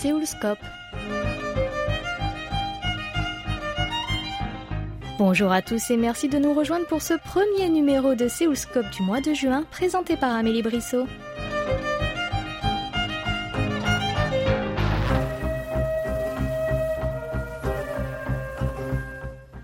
Séoulscope. Bonjour à tous et merci de nous rejoindre pour ce premier numéro de Séoulscope du mois de juin présenté par Amélie Brissot.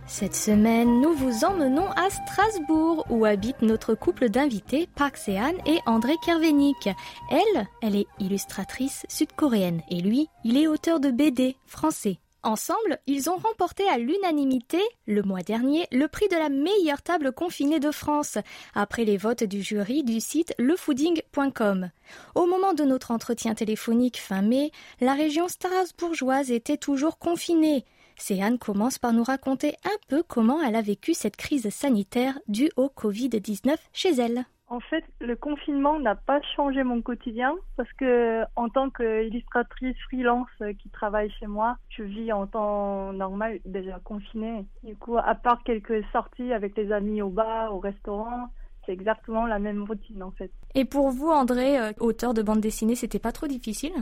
Cette semaine, nous vous emmenons à Strasbourg où habite notre couple d'invités Park Sehan et André Kervenik. Elle, elle est illustratrice sud-coréenne et lui, il est auteur de BD français. Ensemble, ils ont remporté à l'unanimité, le mois dernier, le prix de la meilleure table confinée de France, après les votes du jury du site lefooding.com. Au moment de notre entretien téléphonique fin mai, la région strasbourgeoise était toujours confinée. Céane commence par nous raconter un peu comment elle a vécu cette crise sanitaire due au Covid-19 chez elle. En fait, le confinement n'a pas changé mon quotidien parce que en tant qu'illustratrice freelance qui travaille chez moi, je vis en temps normal déjà confinée. Du coup, à part quelques sorties avec les amis au bar, au restaurant, c'est exactement la même routine en fait. Et pour vous, André, euh, auteur de bande dessinée, c'était pas trop difficile?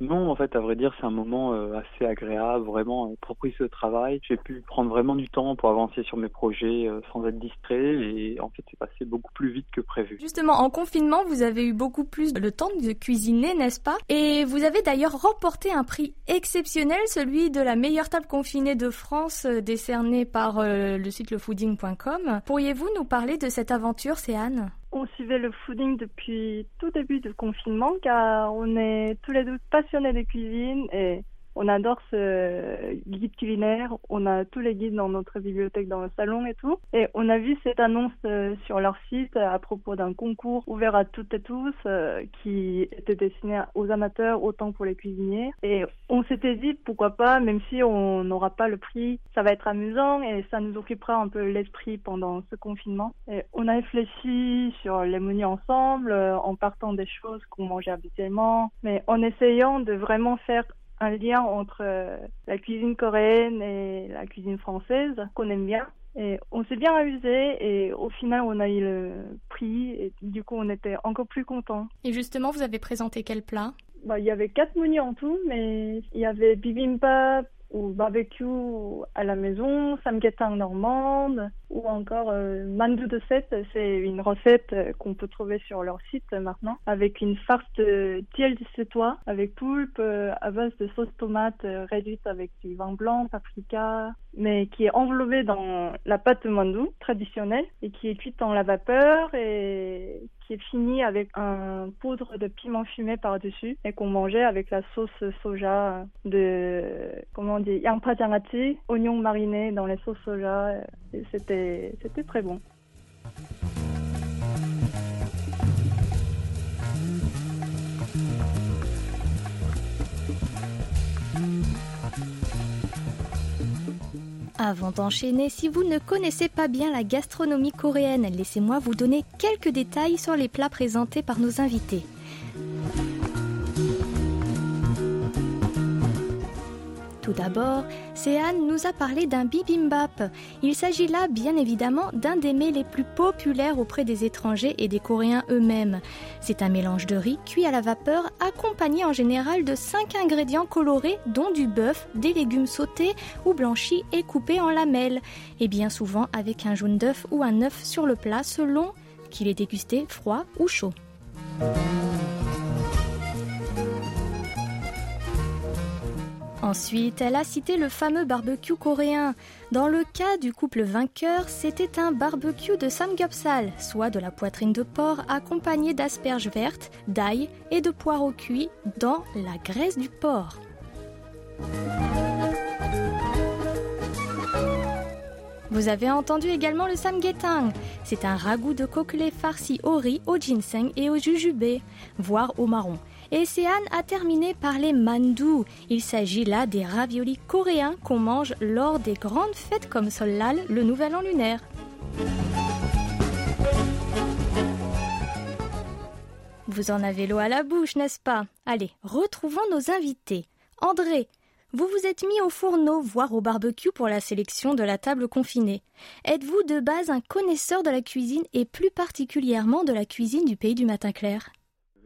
Non, en fait, à vrai dire, c'est un moment euh, assez agréable, vraiment euh, propice de travail. J'ai pu prendre vraiment du temps pour avancer sur mes projets euh, sans être distrait et en fait, c'est passé beaucoup plus vite que prévu. Justement, en confinement, vous avez eu beaucoup plus le temps de cuisiner, n'est-ce pas? Et vous avez d'ailleurs remporté un prix exceptionnel, celui de la meilleure table confinée de France, décerné par le site lefooding.com. Pourriez-vous nous parler de cette aventure, Céane on suivait le fooding depuis tout début du confinement car on est tous les deux passionnés de cuisine et on adore ce guide culinaire. On a tous les guides dans notre bibliothèque dans le salon et tout. Et on a vu cette annonce euh, sur leur site à propos d'un concours ouvert à toutes et tous euh, qui était destiné aux amateurs autant pour les cuisiniers. Et on s'était dit pourquoi pas, même si on n'aura pas le prix, ça va être amusant et ça nous occupera un peu l'esprit pendant ce confinement. Et on a réfléchi sur les menus ensemble euh, en partant des choses qu'on mangeait habituellement, mais en essayant de vraiment faire un lien entre euh, la cuisine coréenne et la cuisine française qu'on aime bien. Et on s'est bien amusé et au final on a eu le prix et du coup on était encore plus contents. Et justement vous avez présenté quel plat? Bah, Il y avait quatre menus en tout mais il y avait bibimbap, ou barbecue à la maison, samgyetang normande, ou encore euh, mandu de 7, c'est une recette euh, qu'on peut trouver sur leur site maintenant, avec une farce de tiel de sétois, avec poulpe euh, à base de sauce tomate réduite avec du vin blanc, paprika, mais qui est enveloppée dans la pâte de mandu traditionnelle et qui est cuite dans la vapeur et qui est fini avec un poudre de piment fumé par-dessus et qu'on mangeait avec la sauce soja de, comment on dit, yangpa oignons marinés dans les sauces soja. C'était très bon. Avant d'enchaîner, si vous ne connaissez pas bien la gastronomie coréenne, laissez-moi vous donner quelques détails sur les plats présentés par nos invités. D'abord, Sehan nous a parlé d'un bibimbap. Il s'agit là bien évidemment d'un des mets les plus populaires auprès des étrangers et des Coréens eux-mêmes. C'est un mélange de riz cuit à la vapeur accompagné en général de 5 ingrédients colorés dont du bœuf, des légumes sautés ou blanchis et coupés en lamelles, et bien souvent avec un jaune d'œuf ou un œuf sur le plat selon qu'il est dégusté froid ou chaud. Ensuite, elle a cité le fameux barbecue coréen. Dans le cas du couple vainqueur, c'était un barbecue de samgyeopsal, soit de la poitrine de porc accompagnée d'asperges vertes, d'ail et de poireaux cuits dans la graisse du porc. Vous avez entendu également le samgyetang. C'est un ragoût de coquelet farci au riz, au ginseng et au jujube, voire au marron. Et Sean a terminé par les mandu. Il s'agit là des raviolis coréens qu'on mange lors des grandes fêtes comme Solal, le nouvel an lunaire. Vous en avez l'eau à la bouche, n'est-ce pas? Allez, retrouvons nos invités. André, vous vous êtes mis au fourneau, voire au barbecue pour la sélection de la table confinée. Êtes-vous de base un connaisseur de la cuisine et plus particulièrement de la cuisine du pays du matin clair?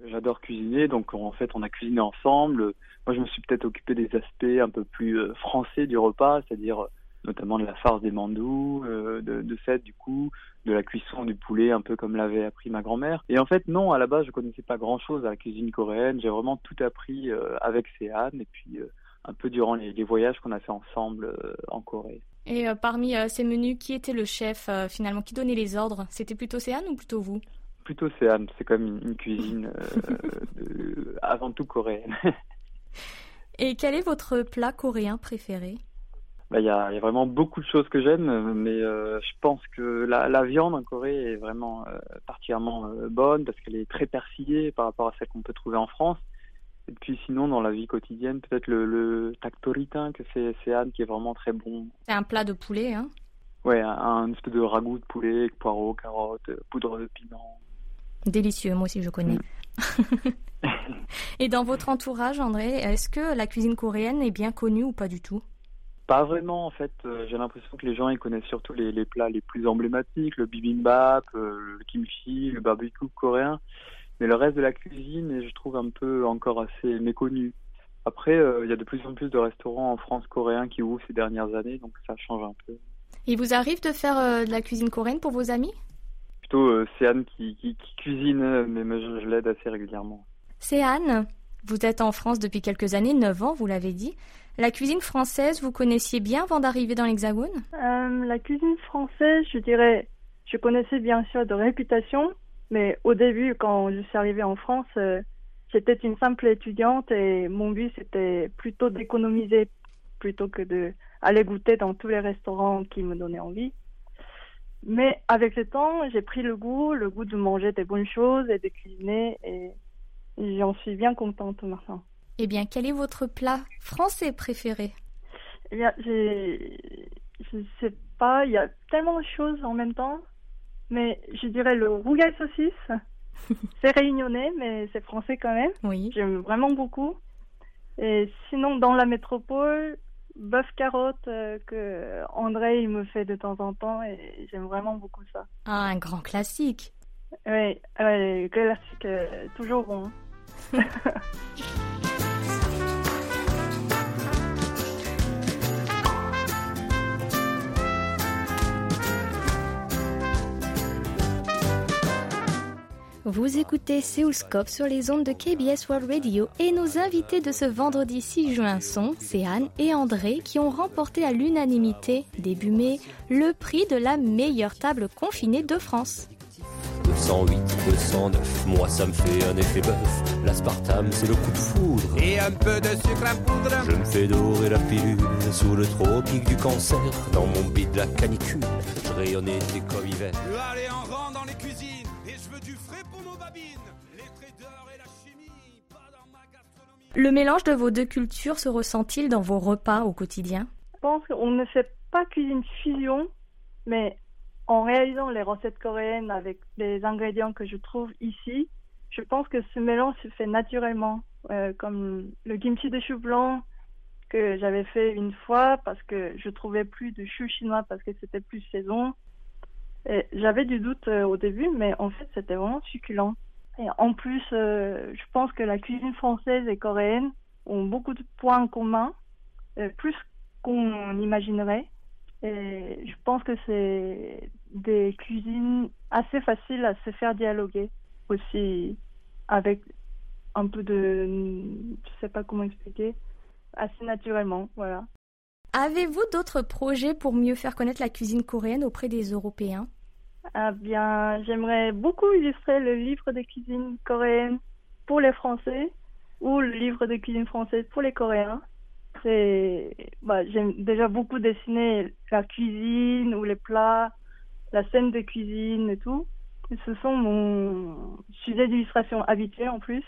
J'adore cuisiner, donc en fait on a cuisiné ensemble moi, je me suis peut-être occupé des aspects un peu plus français du repas, c'est-à-dire notamment de la farce des mandous, de, de fait, du coup, de la cuisson du poulet, un peu comme l'avait appris ma grand-mère. Et en fait, non, à la base, je connaissais pas grand-chose à la cuisine coréenne. J'ai vraiment tout appris avec Céane et puis un peu durant les, voyages qu'on a fait ensemble en Corée. Et parmi ces menus, qui était le chef finalement Qui donnait les ordres? C'était plutôt Céane ou plutôt vous? Plutôt Céane. C'est comme une, cuisine euh, avant tout coréenne. Et quel est votre plat coréen préféré? Bah, il y, a, vraiment beaucoup de choses que j'aime, mais euh, je pense que la, viande en Corée est vraiment euh, particulièrement bonne parce qu'elle est très persillée par rapport à celle qu'on peut trouver en France. Et puis sinon, dans la vie quotidienne, peut-être le, le tactoritain que fait Céane qui est vraiment très bon. C'est un plat de poulet, hein? Ouais, un, un espèce de ragoût de poulet, poireaux, carottes, poudre de piment. Délicieux, moi aussi je connais. Et dans votre entourage, André, est-ce que la cuisine coréenne est bien connue ou pas du tout? Pas vraiment, en fait. Euh, j'ai l'impression que les gens ils connaissent surtout les, plats les plus emblématiques, le bibimbap, euh, le kimchi, le barbecue coréen. Mais le reste de la cuisine, je trouve un peu encore assez méconnu. Après, euh, il y a de plus en plus de restaurants en France coréens qui ouvrent ces dernières années, donc ça change un peu. Il vous arrive de faire de la cuisine coréenne pour vos amis? Plutôt euh, Céane qui, qui, cuisine, mais je, l'aide assez régulièrement. Céane, vous êtes en France depuis quelques années, 9 ans, vous l'avez dit. La cuisine française, vous connaissiez bien avant d'arriver dans l'Hexagone? Euh, La cuisine française, je dirais, je connaissais bien sûr de réputation, mais au début, quand je suis arrivée en France, euh, j'étais une simple étudiante et mon but c'était plutôt d'économiser plutôt que de aller goûter dans tous les restaurants qui me donnaient envie. Mais avec le temps, j'ai pris le goût, le goût de manger des bonnes choses et de cuisiner et j'en suis bien contente maintenant. Eh bien, quel est votre plat français préféré? Eh bien, je sais pas, il y a tellement de choses en même temps, mais je dirais le rougail saucisse. c'est réunionnais, mais c'est français quand même. Oui. J'aime vraiment beaucoup. Et sinon, dans la métropole, bœuf carotte euh, que André il me fait de temps en temps et j'aime vraiment beaucoup ça. Ah, un grand classique. Oui, ouais, classique, euh, toujours bon. Vous écoutez Séoulscope sur les ondes de KBS World Radio et nos invités de ce vendredi 6 juin sont Céane et André qui ont remporté à l'unanimité, début mai, le prix de la meilleure table confinée de France. 208, 209, moi ça me fait un effet bœuf. L'aspartame c'est le coup de foudre. Et un peu de sucre à poudre. Je me fais dorer la pilule sous le tropique du cancer. Dans mon bide la canicule, je rayonnais comme hiver. Allez Le mélange de vos deux cultures se ressent-il dans vos repas au quotidien? Je pense qu'on ne fait pas cuisine fusion, mais en réalisant les recettes coréennes avec les ingrédients que je trouve ici, je pense que ce mélange se fait naturellement, euh, comme le kimchi de chou blanc que j'avais fait une fois parce que je trouvais plus de chou chinois parce que c'était plus saison. J'avais du doute euh, au début, mais en fait, c'était vraiment succulent. En plus, euh, je pense que la cuisine française et coréenne ont beaucoup de points communs, euh, plus qu'on imaginerait. Et je pense que c'est des cuisines assez faciles à se faire dialoguer aussi avec un peu de, je sais pas comment expliquer, assez naturellement, voilà. Avez-vous d'autres projets pour mieux faire connaître la cuisine coréenne auprès des Européens? Ah bien, j'aimerais beaucoup illustrer le livre de cuisine coréenne pour les Français ou le livre de cuisine française pour les Coréens. C'est, bah, j'aime déjà beaucoup dessiner la cuisine ou les plats, la scène de cuisine et tout. ce sont mon sujet d'illustration habituel en plus.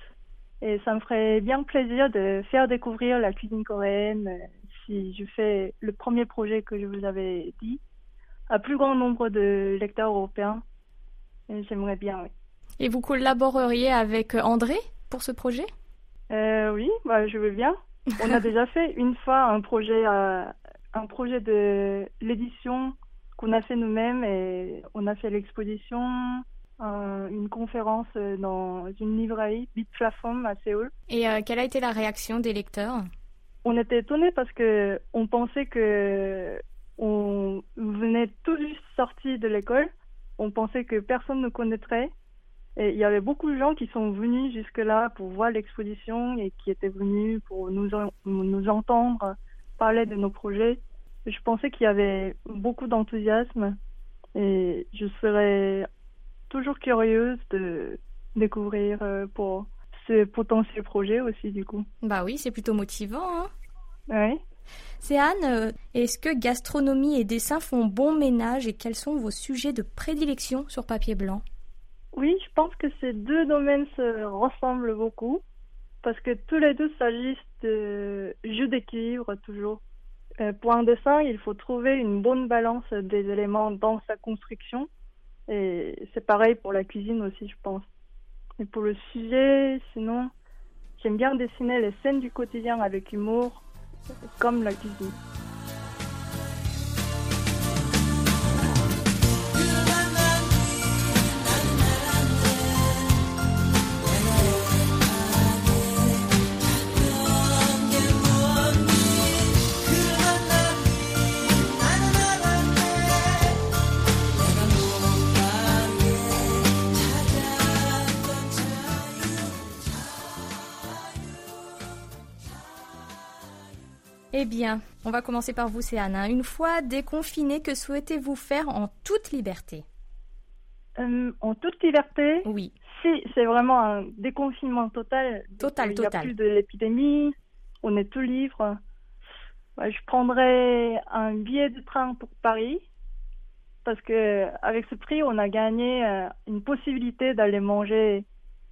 Et ça me ferait bien plaisir de faire découvrir la cuisine coréenne euh, si je fais le premier projet que je vous avais dit un plus grand nombre de lecteurs européens. J'aimerais bien, oui. Et vous collaboreriez avec André pour ce projet? Euh, Oui, bah, je veux bien. On a déjà fait une fois un projet, euh, un projet de l'édition qu'on a fait nous-mêmes et on a fait l'exposition un- une conférence euh, dans une librairie, Bitplafond à Séoul. Et euh, quelle a été la réaction des lecteurs? On était étonnés parce que on pensait que on venait tout juste sorti de l'école. On pensait que personne ne connaîtrait. Et il y avait beaucoup de gens qui sont venus jusque-là pour voir l'exposition et qui étaient venus pour nous, en- nous entendre parler de nos projets. Je pensais qu'il y avait beaucoup d'enthousiasme et je serais toujours curieuse de découvrir euh, pour ce potentiel projet aussi du coup. Bah oui, c'est plutôt motivant. Hein Oui. C'est Anne, euh, est-ce que gastronomie et dessin font bon ménage et quels sont vos sujets de prédilection sur papier blanc? Oui, je pense que ces deux domaines se ressemblent beaucoup parce que tous les deux s'agissent de jeu d'équilibre toujours. Euh, pour un dessin, il faut trouver une bonne balance des éléments dans sa construction et c'est pareil pour la cuisine aussi, je pense. Et pour le sujet, sinon, j'aime bien dessiner les scènes du quotidien avec humour, comme la cuisine. Eh bien, on va commencer par vous, c'est Anne. hein. Une fois déconfiné, que souhaitez-vous faire en toute liberté? Euh, en toute liberté, Oui. Si, c'est vraiment un déconfinement total. Total, Il n'y a total. plus de l'épidémie, on est tout libre. Je prendrais un billet de train pour Paris parce que avec ce prix, on a gagné euh, une possibilité d'aller manger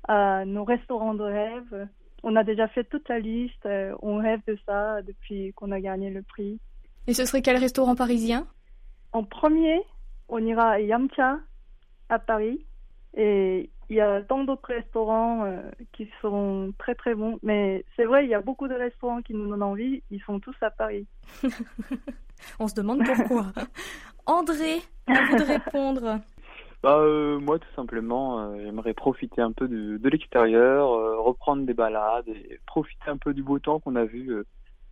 à nos restaurants de rêve. On a déjà fait toute la liste, euh, on rêve de ça depuis qu'on a gagné le prix. Et ce serait quel restaurant parisien? En premier, on ira à Yamcha à Paris. Et il y a tant d'autres restaurants euh, qui seront très très bons. Mais c'est vrai, il y a beaucoup de restaurants qui nous donnent envie. Ils sont tous à Paris. On se demande pourquoi. André, à vous de répondre. Bah, euh, moi, tout simplement, euh, j'aimerais profiter un peu de, de l'extérieur, euh, reprendre des balades et profiter un peu du beau temps qu'on a vu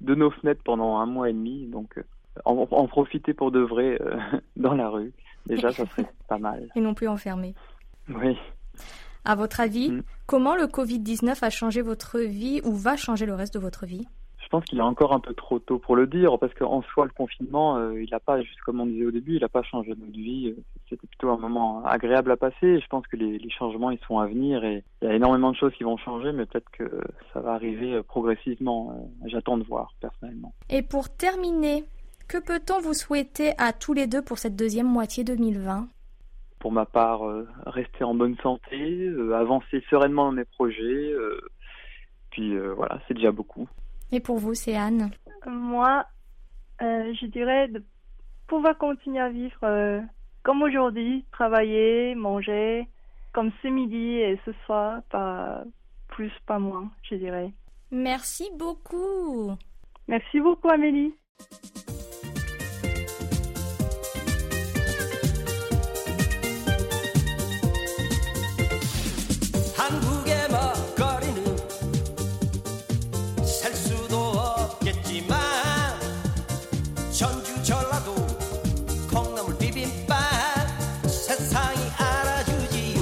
de nos fenêtres pendant un mois et demi. Donc, en, en profiter pour de vrai dans la rue. Déjà, ça serait pas mal. Et non plus enfermé. Oui. À votre avis, Mm. comment le Covid-19 a changé votre vie ou va changer le reste de votre vie? Je pense qu'il est encore un peu trop tôt pour le dire, parce qu'en soi, le confinement, euh, il n'a pas, juste comme on disait au début, il n'a pas changé notre vie. Euh, C'était plutôt un moment agréable à passer. Et je pense que les, les changements, ils sont à venir et il y a énormément de choses qui vont changer, mais peut-être que ça va arriver euh, progressivement. J'attends de voir, personnellement. Et pour terminer, que peut-on vous souhaiter à tous les deux pour cette deuxième moitié 2020 Pour ma part, euh, rester en bonne santé, euh, avancer sereinement dans mes projets. puis voilà, c'est déjà beaucoup. Et pour vous, c'est Anne Moi, euh, je dirais de pouvoir continuer à vivre euh, comme aujourd'hui, travailler, manger, comme ce midi et ce soir, pas plus, pas moins, je dirais. Merci beaucoup Merci beaucoup, Amélie. 전주 전라도 콩나물 비빔밥 세상이 알아주지요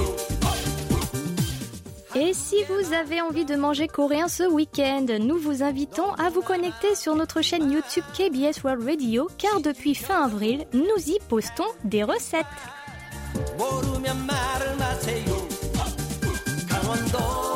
Et si vous avez envie de manger coréen ce week-end, nous vous invitons à vous connecter sur notre chaîne YouTube KBS World Radio car depuis fin avril, nous y postons des recettes. 모르면 말을 마세요 강원도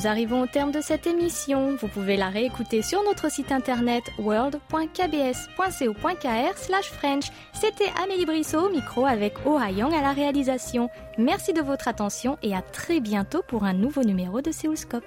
Nous arrivons au terme de cette émission. Vous pouvez la réécouter sur notre site internet world.kbs.co.kr French. C'était Amélie Brissot au micro avec Oh Young à la réalisation. Merci de votre attention et à très bientôt pour un nouveau numéro de Séoulscope.